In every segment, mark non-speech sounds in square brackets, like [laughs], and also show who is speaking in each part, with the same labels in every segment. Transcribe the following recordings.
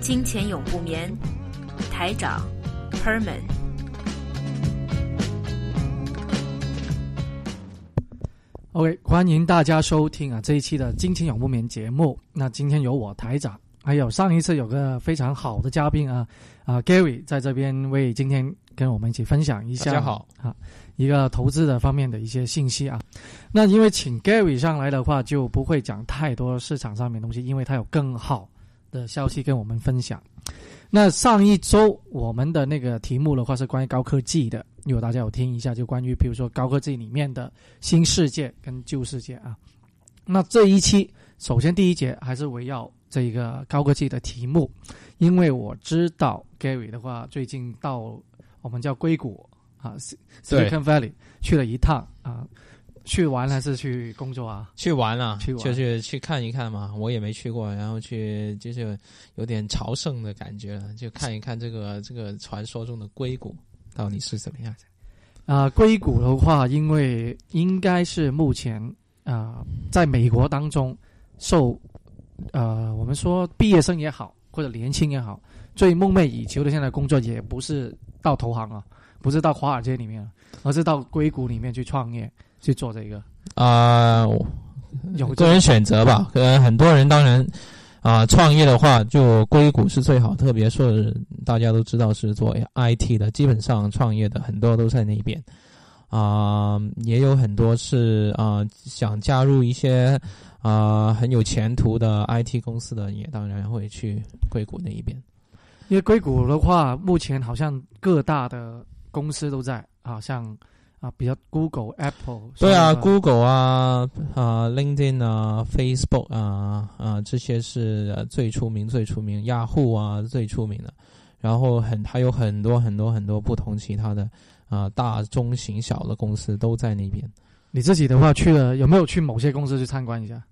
Speaker 1: 金钱永不眠，台长 Herman。
Speaker 2: OK，欢迎大家收听啊这一期的《金钱永不眠》节目。那今天有我台长，还有上一次有个非常好的嘉宾啊啊 Gary 在这边为今天跟我们一起分享一下。
Speaker 3: 大家好
Speaker 2: 啊，一个投资的方面的一些信息啊。那因为请 Gary 上来的话，就不会讲太多市场上面东西，因为他有更好。的消息跟我们分享。那上一周我们的那个题目的话是关于高科技的，如果大家有听一下，就关于比如说高科技里面的新世界跟旧世界啊。那这一期首先第一节还是围绕这一个高科技的题目，因为我知道 Gary 的话最近到我们叫硅谷啊，Silicon Valley 去了一趟啊。去玩还是去工作啊？
Speaker 3: 去玩
Speaker 2: 啊，去
Speaker 3: 就是去看一看嘛。我也没去过，然后去就是有点朝圣的感觉了，就看一看这个这个传说中的硅谷到底是怎么样
Speaker 2: 的。啊，硅谷的话，因为应该是目前啊，在美国当中受呃，我们说毕业生也好，或者年轻也好，最梦寐以求的现在工作也不是到投行啊，不是到华尔街里面，而是到硅谷里面去创业。去做这个
Speaker 3: 啊，有个人选择吧。可能很多人当然啊，创业的话就硅谷是最好，特别是大家都知道是做 IT 的，基本上创业的很多都在那边啊，也有很多是啊想加入一些啊很有前途的 IT 公司的，也当然会去硅谷那一边。
Speaker 2: 因为硅谷的话，目前好像各大的公司都在好，像。啊，比较 Google、Apple，
Speaker 3: 对啊，Google 啊，啊，LinkedIn 啊，Facebook 啊，啊，这些是最出名、最出名，Yahoo 啊，最出名的。然后很还有很多很多很多不同其他的啊，大中型小的公司都在那边。
Speaker 2: 你自己的话去了，有没有去某些公司去参观一下？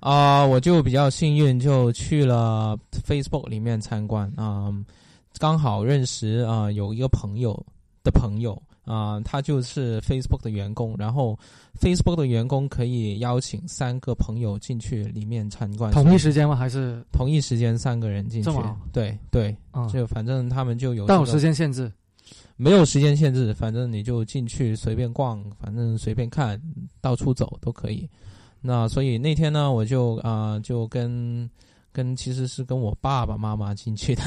Speaker 3: 啊，我就比较幸运，就去了 Facebook 里面参观啊，刚好认识啊，有一个朋友的朋友。啊，他就是 Facebook 的员工，然后 Facebook 的员工可以邀请三个朋友进去里面参观。
Speaker 2: 同一时间吗？还是
Speaker 3: 同一时间三个人进去？对对，就反正他们就有。但
Speaker 2: 有时间限制？
Speaker 3: 没有时间限制，反正你就进去随便逛，反正随便看到处走都可以。那所以那天呢，我就啊就跟跟其实是跟我爸爸妈妈进去的，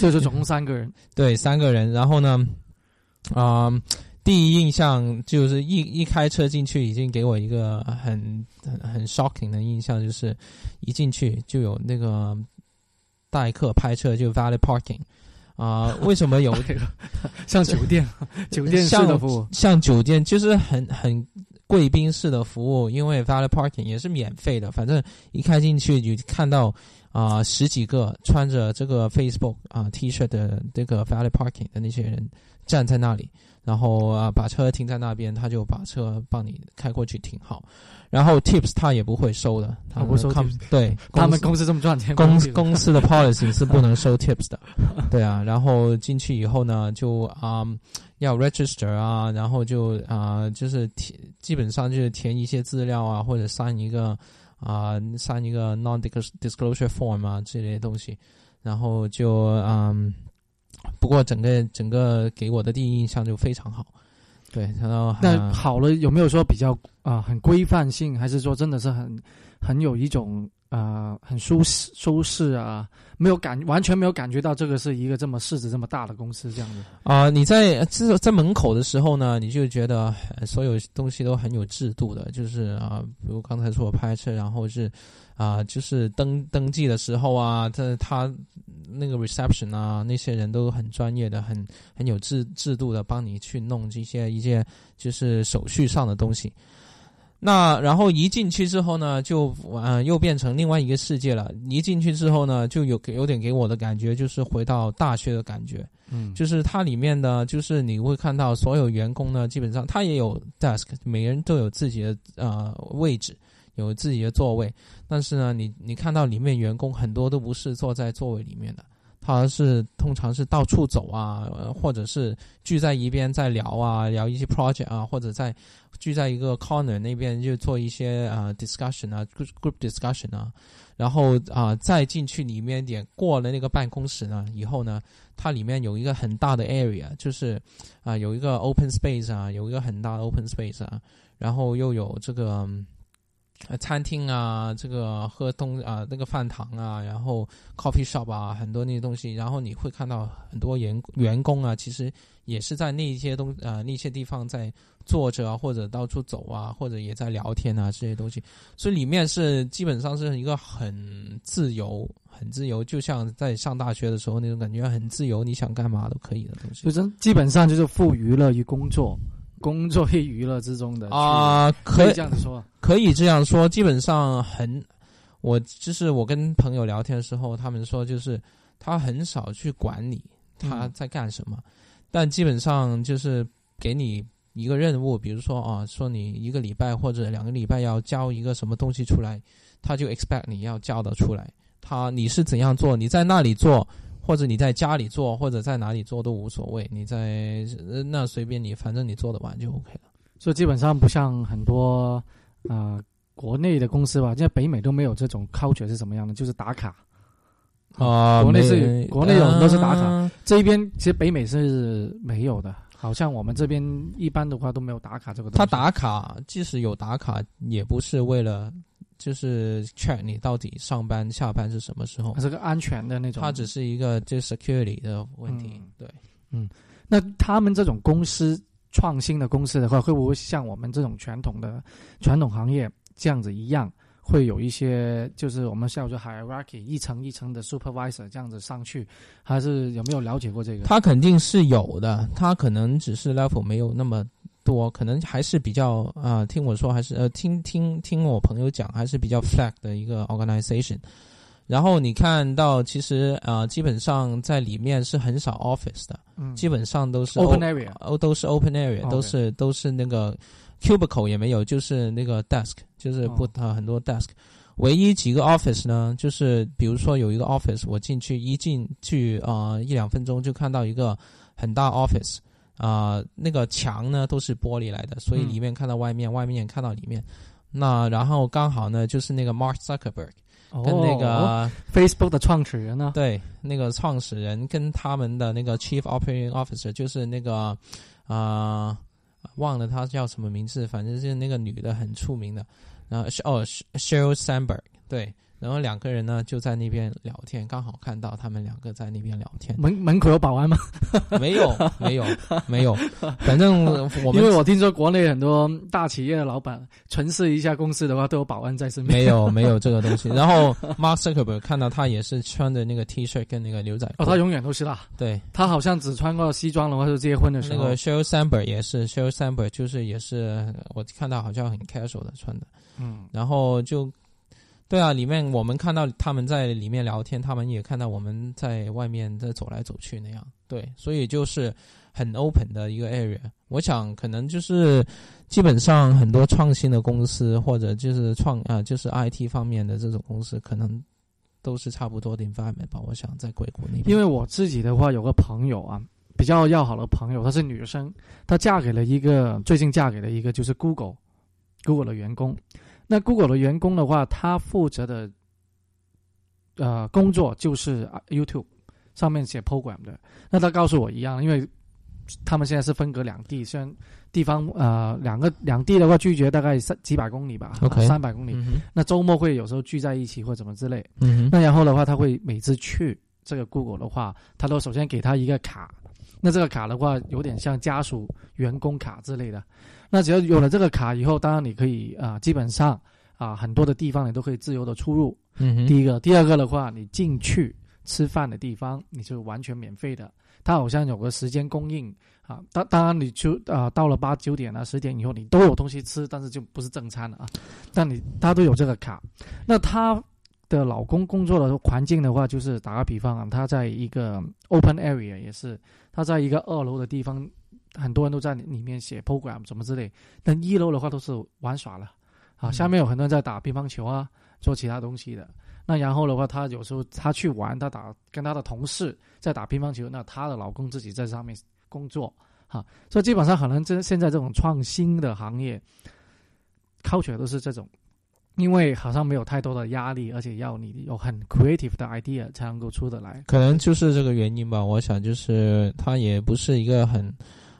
Speaker 2: 就是总共三个人。
Speaker 3: 对，三个人，然后呢？啊，第一印象就是一一开车进去，已经给我一个很很很 shocking 的印象，就是一进去就有那个代客拍车，就 valet parking 啊。[laughs] 为什么有这个 [laughs]
Speaker 2: 像酒店 [laughs] 酒店式的服务？
Speaker 3: 像酒店就是很很贵宾式的服务，因为 valet parking 也是免费的。反正一开进去就看到啊十几个穿着这个 Facebook 啊 T 恤的这个 valet parking 的那些人。站在那里，然后啊，把车停在那边，他就把车帮你开过去停好。然后 tips 他也不会收的，
Speaker 2: 他不收。
Speaker 3: 对，[laughs]
Speaker 2: 他们公司这么赚钱，
Speaker 3: 公公司的 policy 是不能 [laughs] 收 tips 的。[laughs] 对啊，然后进去以后呢，就啊要 register 啊，然后就啊就是填，基本上就是填一些资料啊，或者删一个啊删一个 non disclosure form 啊这类东西，然后就嗯。不过整个整个给我的第一印象就非常好，对，然后
Speaker 2: 那好了，有没有说比较啊很规范性，还是说真的是很很有一种啊很舒适舒适啊，没有感完全没有感觉到这个是一个这么市值这么大的公司这样子
Speaker 3: 啊？你在在在门口的时候呢，你就觉得所有东西都很有制度的，就是啊，比如刚才说我拍摄，然后是啊，就是登登记的时候啊，他他。那个 reception 啊，那些人都很专业的，很很有制制度的，帮你去弄这些一些就是手续上的东西。那然后一进去之后呢，就呃又变成另外一个世界了。一进去之后呢，就有有点给我的感觉，就是回到大学的感觉。
Speaker 2: 嗯，
Speaker 3: 就是它里面呢，就是你会看到所有员工呢，基本上他也有 desk，每个人都有自己的呃位置，有自己的座位。但是呢，你你看到里面员工很多都不是坐在座位里面的，他是通常是到处走啊，或者是聚在一边在聊啊，聊一些 project 啊，或者在聚在一个 corner 那边就做一些啊 discussion 啊 group discussion 啊。然后啊，再进去里面点过了那个办公室呢，以后呢，它里面有一个很大的 area，就是啊有一个 open space 啊，有一个很大的 open space 啊，然后又有这个呃餐厅啊，这个喝东啊那个饭堂啊，然后 coffee shop 啊，很多那些东西，然后你会看到很多员员工啊，其实也是在那些东啊那些地方在。坐着啊，或者到处走啊，或者也在聊天啊，这些东西，所以里面是基本上是一个很自由、很自由，就像在上大学的时候那种感觉，很自由，你想干嘛都可以的东西。
Speaker 2: 就是基本上就是赋娱乐于工作，工作与娱乐之中的
Speaker 3: 啊，
Speaker 2: 可以这样子说，
Speaker 3: 可以这样说。基本上很，我就是我跟朋友聊天的时候，他们说就是他很少去管你他在干什么，但基本上就是给你。一个任务，比如说啊，说你一个礼拜或者两个礼拜要交一个什么东西出来，他就 expect 你要交的出来。他你是怎样做？你在那里做，或者你在家里做，或者在哪里做都无所谓。你在那随便你，反正你做得完就 OK 了。
Speaker 2: 所以基本上不像很多啊国内的公司吧，现在北美都没有这种 culture 是什么样的，就是打卡
Speaker 3: 啊。
Speaker 2: 国内是国内有很多是打卡，这一边其实北美是没有的。好像我们这边一般的话都没有打卡这个东西。
Speaker 3: 他打卡，即使有打卡，也不是为了就是 check 你到底上班下班是什么时候。
Speaker 2: 它是个安全的那种。
Speaker 3: 它只是一个就 security 的问题。对，
Speaker 2: 嗯，那他们这种公司创新的公司的话，会不会像我们这种传统的传统行业这样子一样？会有一些，就是我们叫做 hierarchy，一层一层的 supervisor 这样子上去，还是有没有了解过这个？
Speaker 3: 他肯定是有的，他可能只是 level 没有那么多，可能还是比较啊，听我说还是呃，听听听我朋友讲，还是比较 flag 的一个 organization。然后你看到，其实啊，基本上在里面是很少 office 的，嗯，基本上都是
Speaker 2: open area，
Speaker 3: 哦，都是 open area，都是都是那个。cubicle 也没有，就是那个 desk，就是不啊很多 desk，唯一几个 office 呢，就是比如说有一个 office，我进去一进去啊一两分钟就看到一个很大 office，啊那个墙呢都是玻璃来的，所以里面看到外面，外面看到里面。那然后刚好呢就是那个 Mark Zuckerberg 跟那个
Speaker 2: Facebook 的创始人呢，
Speaker 3: 对，那个创始人跟他们的那个 Chief Operating Officer 就是那个啊。忘了他叫什么名字，反正是那个女的很出名的，然后哦，Sheryl Sandberg，对。然后两个人呢就在那边聊天，刚好看到他们两个在那边聊天。
Speaker 2: 门门口有保安吗？
Speaker 3: 没有，没有，没有。反正我
Speaker 2: 因为我听说国内很多大企业的老板巡视一下公司的话，都有保安在身边。
Speaker 3: 没有，没有这个东西。然后 Mark Zuckerberg 看到他也是穿着那个 T 恤跟那个牛仔裤。
Speaker 2: 哦，他永远都是啦。
Speaker 3: 对，
Speaker 2: 他好像只穿过西装的话，就结婚的时
Speaker 3: 候。那个 Sheryl Sandberg 也是，Sheryl Sandberg 就是也是我看到好像很 casual 的穿的。嗯，然后就。对啊，里面我们看到他们在里面聊天，他们也看到我们在外面在走来走去那样。对，所以就是很 open 的一个 area。我想可能就是基本上很多创新的公司或者就是创啊就是 IT 方面的这种公司，可能都是差不多的 environment 吧。我想在硅谷那边。
Speaker 2: 因为我自己的话有个朋友啊，比较要好的朋友，她是女生，她嫁给了一个最近嫁给了一个就是 Google Google 的员工。那 Google 的员工的话，他负责的呃工作就是 YouTube 上面写 program 的。那他告诉我一样，因为他们现在是分隔两地，虽然地方呃两个两地的话拒绝大概三几百公里吧
Speaker 3: ，OK
Speaker 2: 三百公里。那周末会有时候聚在一起或怎么之类。那然后的话，他会每次去这个 Google 的话，他都首先给他一个卡。那这个卡的话，有点像家属员工卡之类的。那只要有了这个卡以后，当然你可以啊，基本上啊，很多的地方你都可以自由的出入。
Speaker 3: 嗯，
Speaker 2: 第一个，第二个的话，你进去吃饭的地方，你就完全免费的。它好像有个时间供应啊，当当然你就啊、到了八九点啊十点以后你都有东西吃，但是就不是正餐了啊。但你他都有这个卡，那他的老公工作的环境的话，就是打个比方啊，他在一个 open area 也是，他在一个二楼的地方，很多人都在里面写 program 什么之类，但一楼的话都是玩耍了啊，
Speaker 3: 嗯
Speaker 2: 下面有很多人在打乒乓球啊，做其他东西的。那然后的话，他有时候他去玩，他打跟他的同事在打乒乓球，那她的老公自己在上面工作，哈，所以基本上可能这现在这种创新的行业，culture 都是这种，因为好像没有太多的压力，而且要你有很 creative 的 idea 才能够出得来。
Speaker 3: 可能就是这个原因吧。我想就是它也不是一个很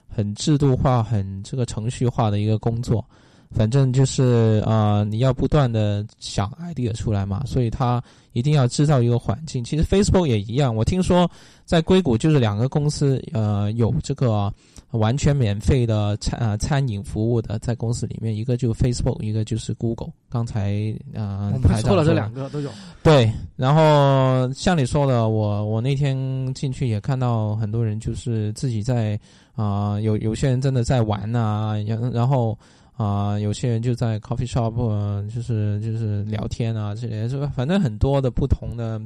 Speaker 3: 很制度化、很这个程序化的一个工作。反正就是啊、呃你要不断的想 idea 出来嘛，所以它一定要制造一个环境。其实 Facebook 也一样，我听说在硅谷就是两个公司呃有这个完全免费的餐呃餐饮服务的，在公司里面，一个就 Facebook，一个就是 Google。刚才呃
Speaker 2: 我们说了这两个都有，
Speaker 3: 对，然后像你说的，我我那天进去也看到很多人就是自己在啊、有有些人真的在玩呐、然然后啊、有些人就在 coffee shop，、呃、就是就是聊天啊这些，是吧？反正很多的不同的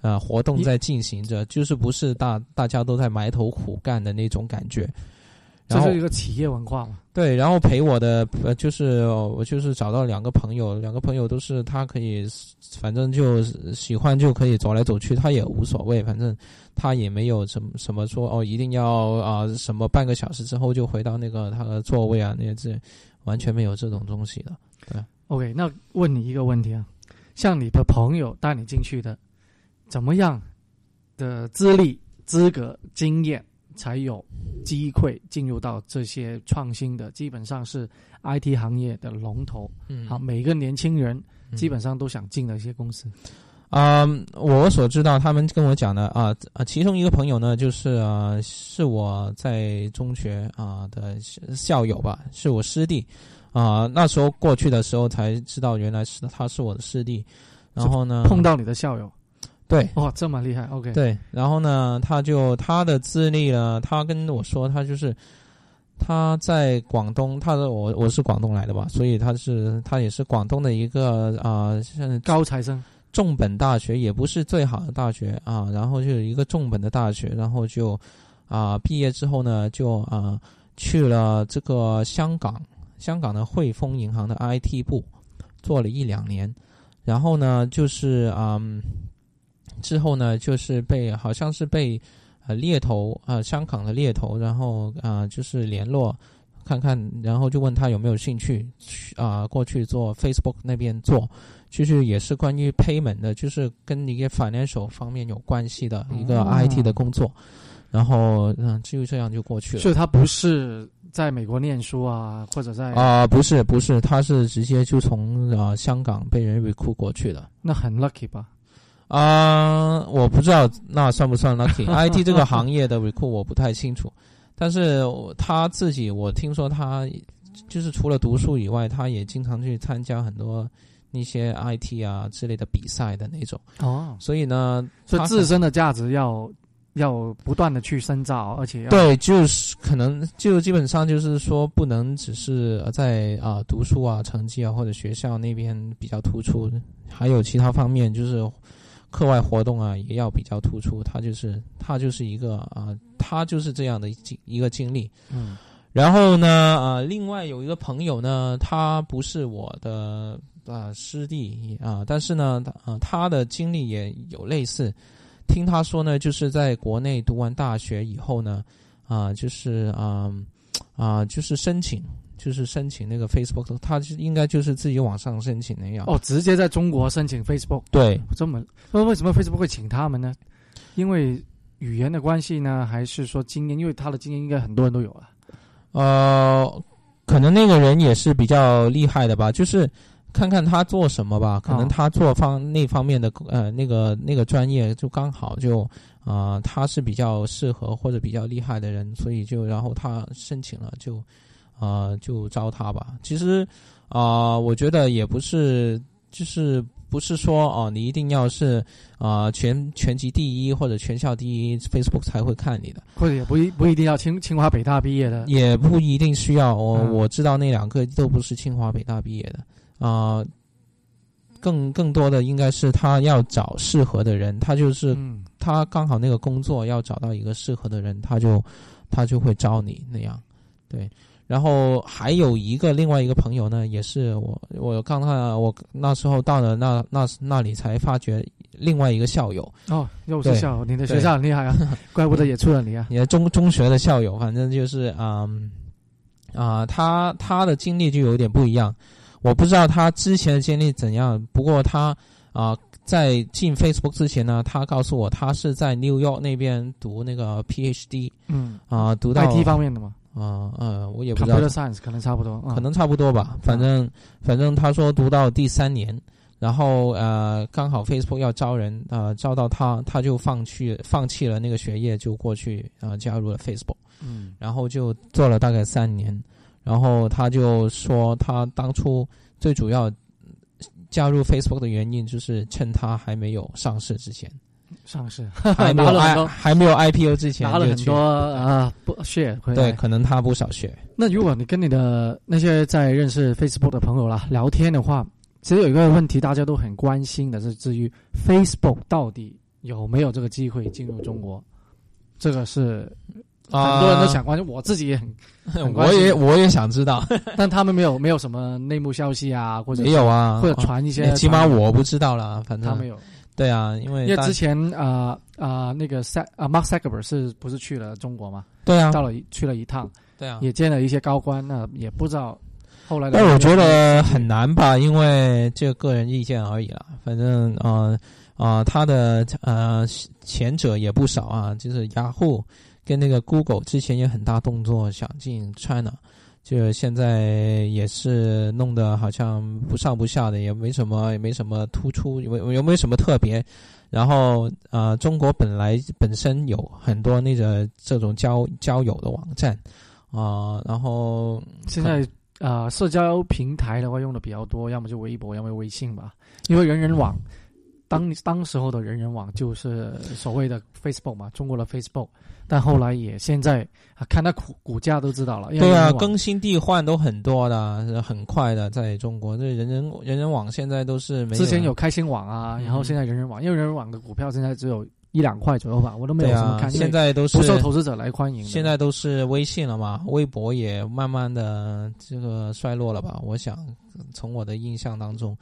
Speaker 3: 呃活动在进行着，就是不是大大家都在埋头苦干的那种感觉。
Speaker 2: 这是一个企业文化嘛。
Speaker 3: 对，然后陪我的呃，就是我就是找到两个朋友，两个朋友都是他可以，反正就喜欢就可以走来走去，他也无所谓，反正他也没有什么什么说哦，一定要啊、什么半个小时之后就回到那个他的座位啊，那些这完全没有这种东西的。
Speaker 2: 对 OK，那问你一个问题啊，像你的朋友带你进去的，怎么样的资历、资格、经验才有机会进入到这些创新的，基本上是 IT 行业的龙头。
Speaker 3: 嗯
Speaker 2: 好，每个年轻人
Speaker 3: 嗯
Speaker 2: 基本上都想进的一些公司。
Speaker 3: 啊、我所知道，他们跟我讲的啊啊，其中一个朋友呢，就是啊，是我在中学啊的校友吧，是我师弟啊。那时候过去的时候才知道，原来是他是我的师弟。然后呢，
Speaker 2: 碰到你的校友，
Speaker 3: 对
Speaker 2: 哇，这么厉害！OK，
Speaker 3: 对，然后呢，他就他的资历呢，他跟我说，他就是他在广东，他的我我是广东来的吧，所以他是他也是广东的一个啊，像
Speaker 2: 高材生，
Speaker 3: 重本大学也不是最好的大学啊，然后就有一个重本的大学，然后就啊毕业之后呢，就啊去了这个香港，香港的汇丰银行的 IT 部做了一两年，然后呢就是嗯之后呢就是被好像是被呃猎头啊、香港的猎头，然后啊就是联络。看看，然后就问他有没有兴趣去啊、过去做 Facebook 那边做，就是也是关于 payment 的，就是跟一个 financial 方面有关系的一个
Speaker 2: 哦
Speaker 3: IT 的工作，然后嗯，就这样就过去了。
Speaker 2: 所以他不是在美国念书啊，或者在
Speaker 3: 啊、不是不是，他是直接就从呃、香港被人 recruit 过去的。
Speaker 2: 那很 lucky 吧？
Speaker 3: 啊、我不知道那算不算 lucky？IT [laughs] 这个行业的 recruit 我不太清楚，但是他自己我听说他就是除了读书以外，他也经常去参加很多那些 IT 啊之类的比赛的那种。
Speaker 2: 哦，
Speaker 3: 所以呢，他
Speaker 2: 所以自身的价值要要不断的去深造，而且要
Speaker 3: 对，就是可能就基本上就是说，不能只是在啊、读书啊、成绩啊或者学校那边比较突出，还有其他方面就是课外活动啊也要比较突出。他就是他就是一个啊、他就是这样的经一个经历。
Speaker 2: 嗯
Speaker 3: 然后呢，啊，另外有一个朋友呢，他不是我的啊师弟啊，但是呢，啊他的经历也有类似。听他说呢，就是在国内读完大学以后呢，啊，就是啊啊，就是申请，就是申请那个 Facebook，他就应该就是自己网上申请那样。
Speaker 2: 哦，直接在中国申请 Facebook，
Speaker 3: 对，
Speaker 2: 这么那为什么 Facebook 会请他们呢？因为语言的关系呢，还是说经验？因为他的经验应该很多人都有啊。
Speaker 3: 呃，可能那个人也是比较厉害的吧，就是看看他做什么吧，可能
Speaker 2: 哦
Speaker 3: 他做方那方面的呃那个那个专业就刚好就啊、呃他是比较适合或者比较厉害的人，所以就然后他申请了就啊、呃就招他吧。其实啊、呃我觉得也不是就是不是说哦，你一定要是啊、全全级第一或者全校第一，Facebook 才会看你的，
Speaker 2: 或者也不一不一定要清清华北大毕业的，
Speaker 3: 也不一定需要。我、
Speaker 2: 嗯
Speaker 3: 我知道那两个都不是清华北大毕业的啊、更更多的应该是他要找适合的人，他就是
Speaker 2: 嗯
Speaker 3: 他刚好那个工作要找到一个适合的人，他就他就会招你那样，对。然后还有一个另外一个朋友呢，也是我我刚看我那时候到了那那那里才发觉另外一个校友，
Speaker 2: 哦，又是校友，你的学校很厉害啊，怪不得也出了你啊，
Speaker 3: 你的中中学的校友，反正就是嗯啊、他他的经历就有点不一样，我不知道他之前的经历怎样，不过他啊、在进 Facebook 之前呢，他告诉我他是在 New York 那边读那个 PhD
Speaker 2: 嗯。
Speaker 3: 啊、读到
Speaker 2: ，IT 方面的嘛
Speaker 3: 啊嗯我也不知道
Speaker 2: ，computer science 可能差不多，嗯。
Speaker 3: 可能差不多吧，反正反正他说读到第三年，然后呃刚好 Facebook 要招人，呃招到他，他就放弃放弃了那个学业，就过去呃加入了 Facebook，
Speaker 2: 嗯。
Speaker 3: 然后就做了大概三年，然后他就说他当初最主要加入 Facebook 的原因就是趁他还没有上市之前，
Speaker 2: 上市。
Speaker 3: 还 [laughs] 还没有 IPO 之前
Speaker 2: 拿了很多啊不来。
Speaker 3: 对，可能他不少血。
Speaker 2: 那如果你跟你的那些在认识 Facebook 的朋友啦聊天的话，其实有一个问题大家都很关心的是，至于 Facebook 到底有没有这个机会进入中国，这个是很多人都想关心，我自己也很，很关
Speaker 3: 我也我也想知道，[laughs]
Speaker 2: 但他们没有没有什么内幕消息啊，或者
Speaker 3: 没有啊，
Speaker 2: 或者传一些，
Speaker 3: 起码我不知道了，反正。
Speaker 2: 他没有，
Speaker 3: 对啊，因为
Speaker 2: 因为之前啊啊、那个啊 Mark Zuckerberg 是不是去了中国嘛？
Speaker 3: 对啊，
Speaker 2: 到了去了一趟，
Speaker 3: 对啊。
Speaker 2: 也见了一些高官，那也不知道后来的。
Speaker 3: 但我觉得很难吧，因为这个人意见而已啦。反正呃啊，他的呃前者也不少啊，就是雅虎跟那个 Google 之前也很大动作想进 China，就现在也是弄得好像不上不下的，也没什么也没什么突出，有有没有什么特别？然后呃，中国本来本身有很多那个这种交交友的网站啊、然后
Speaker 2: 现在啊、呃社交平台的话用的比较多，要么就微博，要么微信吧。因为人人网，当当时候的人人网就是所谓的 Facebook 嘛，中国的 Facebook，但后来也现在啊，看它股股价都知道了。
Speaker 3: 对啊，更新替换都很多的，是很快的，在中国，这人人人人网现在都是没
Speaker 2: 之前有开心网啊，
Speaker 3: 嗯
Speaker 2: 然后现在人人网，因为人人网的股票现在只有一两块左右吧，我都没有什么看，
Speaker 3: 现在都是
Speaker 2: 不受投资者来欢迎。
Speaker 3: 现在都是微信了嘛，微博也慢慢的这个衰落了吧？我想从我的印象当中，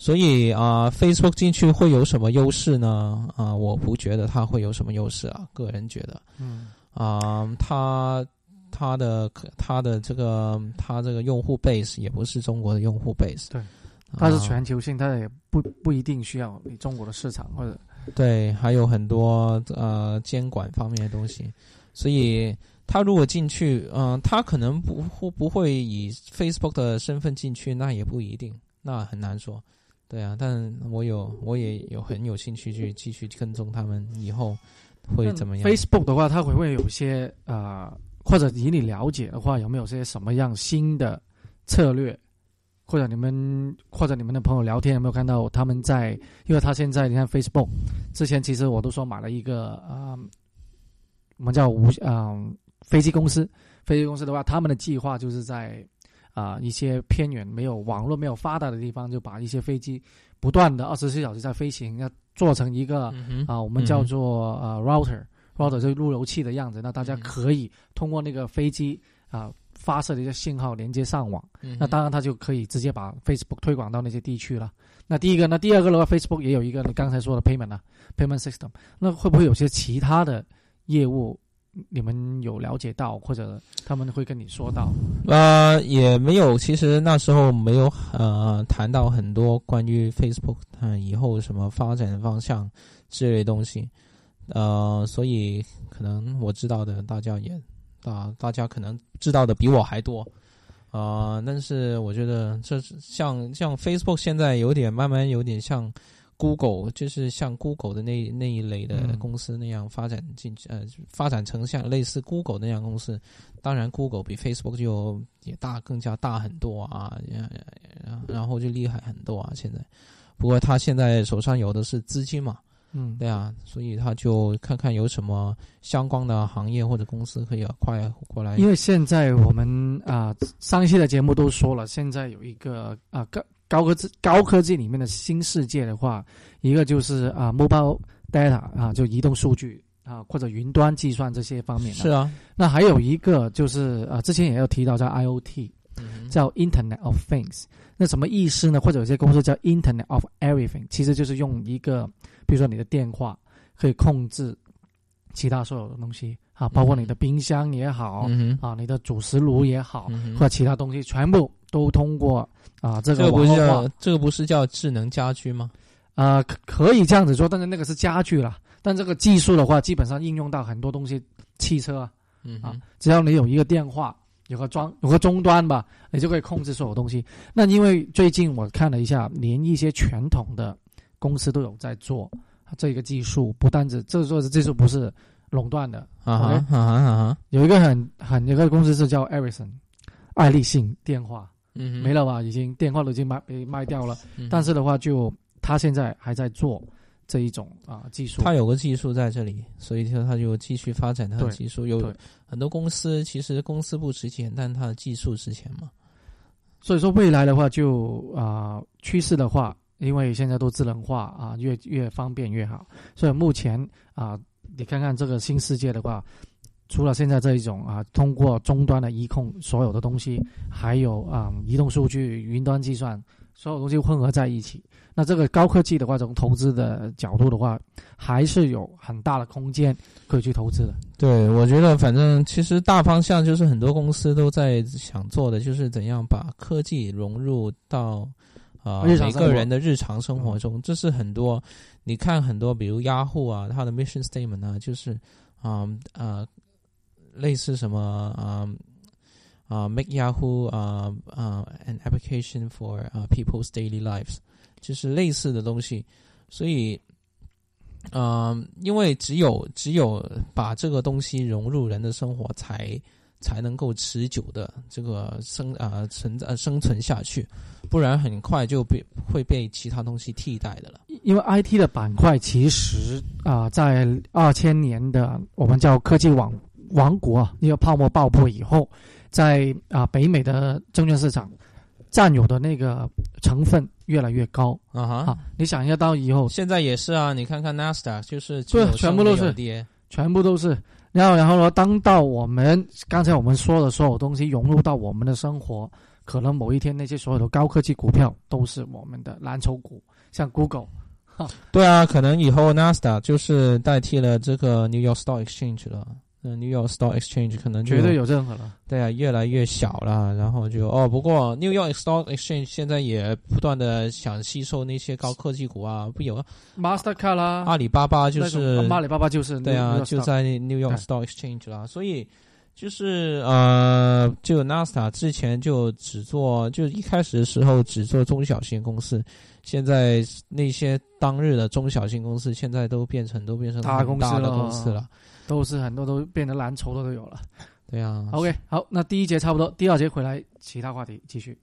Speaker 3: 所以啊、f a c e b o o k 进去会有什么优势呢？啊、我不觉得它会有什么优势啊，个人觉得。
Speaker 2: 嗯，
Speaker 3: 啊、它它的它的这个它这个用户 base 也不是中国的用户 base，
Speaker 2: 对。它是
Speaker 3: 啊
Speaker 2: 全球性，它也不不一定需要你中国的市场或者
Speaker 3: 对，还有很多呃监管方面的东西，所以他如果进去，嗯、他可能不不不会以 Facebook 的身份进去，那也不一定，那很难说。对啊，但我有我也有很有兴趣去继续跟踪他们以后会怎么样。
Speaker 2: Facebook 的话，它会不会有一些呃，或者以你了解的话，有没有些什么样新的策略？或者你们或者你们的朋友聊天有没有看到他们在？因为他现在你看 Facebook，之前其实我都说买了一个啊、呃我们叫无嗯、飞机公司。飞机公司的话，他们的计划就是在啊、一些偏远没有网络没有发达的地方，就把一些飞机不断的二十四小时在飞行，要做成一个啊，我们叫做呃 router router 就是路由器的样子，那大家
Speaker 3: 嗯
Speaker 2: 可以通过那个飞机啊发射的一些信号连接上网，
Speaker 3: 嗯
Speaker 2: 那当然它就可以直接把 Facebook 推广到那些地区了。那第一个，那第二个的话，Facebook 也有一个你刚才说的 payment 啊 payment system，那会不会有些其他的业务你们有了解到，或者他们会跟你说到？
Speaker 3: 呃，也没有，其实那时候没有呃谈到很多关于 Facebook 它以后什么发展方向之类东西，呃，所以可能我知道的大家也大大家可能知道的比我还多，呃，但是我觉得这像像 Facebook 现在有点慢慢有点像 Google，就是像 Google 的那那一类的
Speaker 2: 嗯
Speaker 3: 公司那样发展进呃发展成像类似 Google 那样公司。当然，Google 比 Facebook 就也大，更加大很多啊，然然后就厉害很多啊。现在，不过他现在手上有的是资金嘛，
Speaker 2: 嗯，
Speaker 3: 对啊，所以他就看看有什么相关的行业或者公司可以快过来。
Speaker 2: 因为现在我们啊、上一期的节目都说了，现在有一个啊、高高科技高科技里面的新世界的话，一个就是啊、mobile data 啊，就移动数据啊，或者云端计算这些方面的。
Speaker 3: 是啊，
Speaker 2: 那还有一个就是啊，之前也有提到叫 IoT，
Speaker 3: 嗯
Speaker 2: 叫 Internet of Things。那什么意思呢？或者有些公司叫 Internet of Everything，其实就是用一个，比如说你的电话可以控制其他所有的东西啊，包括你的冰箱也好、
Speaker 3: 嗯，
Speaker 2: 啊，你的主食炉也好，
Speaker 3: 嗯
Speaker 2: 或者其他东西，全部都通过啊这
Speaker 3: 这个不是
Speaker 2: 个网络化
Speaker 3: 叫这个不是叫智能家居吗？
Speaker 2: 啊，可可以这样子说，但是那个是家具啦。但这个技术的话，基本上应用到很多东西，汽车啊，只要你有一个电话，有个装有个终端吧，你就可以控制所有东西。那因为最近我看了一下，连一些传统的公司都有在做这个技术，不单只这做的技术不是垄断的，
Speaker 3: 啊哈哈啊哈，
Speaker 2: 有一个很很有一个公司是叫 Ericsson，爱立信电话
Speaker 3: 嗯哼，
Speaker 2: 没了吧？已经电话都已经卖被卖掉了，但是的话就他现在还在做这一种啊技术。
Speaker 3: 他有个技术在这里，所以说他就继续发展他的技术。有很多公司其实公司不值钱，但它的技术值钱嘛。
Speaker 2: 所以说未来的话就啊、趋势的话，因为现在都智能化啊，越越方便越好。所以目前啊、你看看这个新世界的话，除了现在这一种啊，通过终端的移控所有的东西，还有啊、移动数据、云端计算，所有东西混合在一起。那这个高科技的话，从投资的角度的话，还是有很大的空间可以去投资的。
Speaker 3: 对，我觉得反正其实大方向就是很多公司都在想做的，就是怎样把科技融入到啊、每个人的日常生活中。这是很多你看很多，比如 Yahoo 啊，它的 mission statement 啊，就是啊啊、类似什么啊啊、make Yahoo 啊啊 an application for 啊、people's daily lives，就是类似的东西，所以。嗯，因为只有只有把这个东西融入人的生活才，才能够持久的这个生啊、存呃生存下去，不然很快就被会被其他东西替代的了。
Speaker 2: 因为 IT 的板块其实啊、在二千年的我们叫科技王王国啊，一个泡沫爆破以后，在啊、北美的证券市场占有的那个成分越来越高
Speaker 3: 啊哈，
Speaker 2: 啊。你想一下到以后，
Speaker 3: 现在也是啊，你看看 NASDAQ 就是
Speaker 2: 对全部都是全部都是。然后，然后呢？当到我们刚才我们说的所有东西融入到我们的生活，可能某一天那些所有的高科技股票都是我们的蓝筹股，像 Google。
Speaker 3: 对啊，可能以后 NASDAQ 就是代替了这个 New York Stock Exchange 了。嗯，New York Stock Exchange 可能就
Speaker 2: 绝对有任何了。
Speaker 3: 对啊，越来越小了，然后就哦，不过 New York Stock Exchange 现在也不断的想吸收那些高科技股啊，不有啊
Speaker 2: ？Mastercard 啦，
Speaker 3: 阿里巴巴就是
Speaker 2: 阿里巴巴就是
Speaker 3: 对啊，就在 New York Stock Exchange 啦，所以就是呃，就 NASDAQ 之前就只做，就一开始的时候只做中小型公司，现在那些当日的中小型公司现在都变成都变成
Speaker 2: 大公司
Speaker 3: 的公司了，
Speaker 2: 都是很多都变得蓝筹的都有了。
Speaker 3: 对啊
Speaker 2: OK，好，那第一节差不多，第二节回来其他话题继续。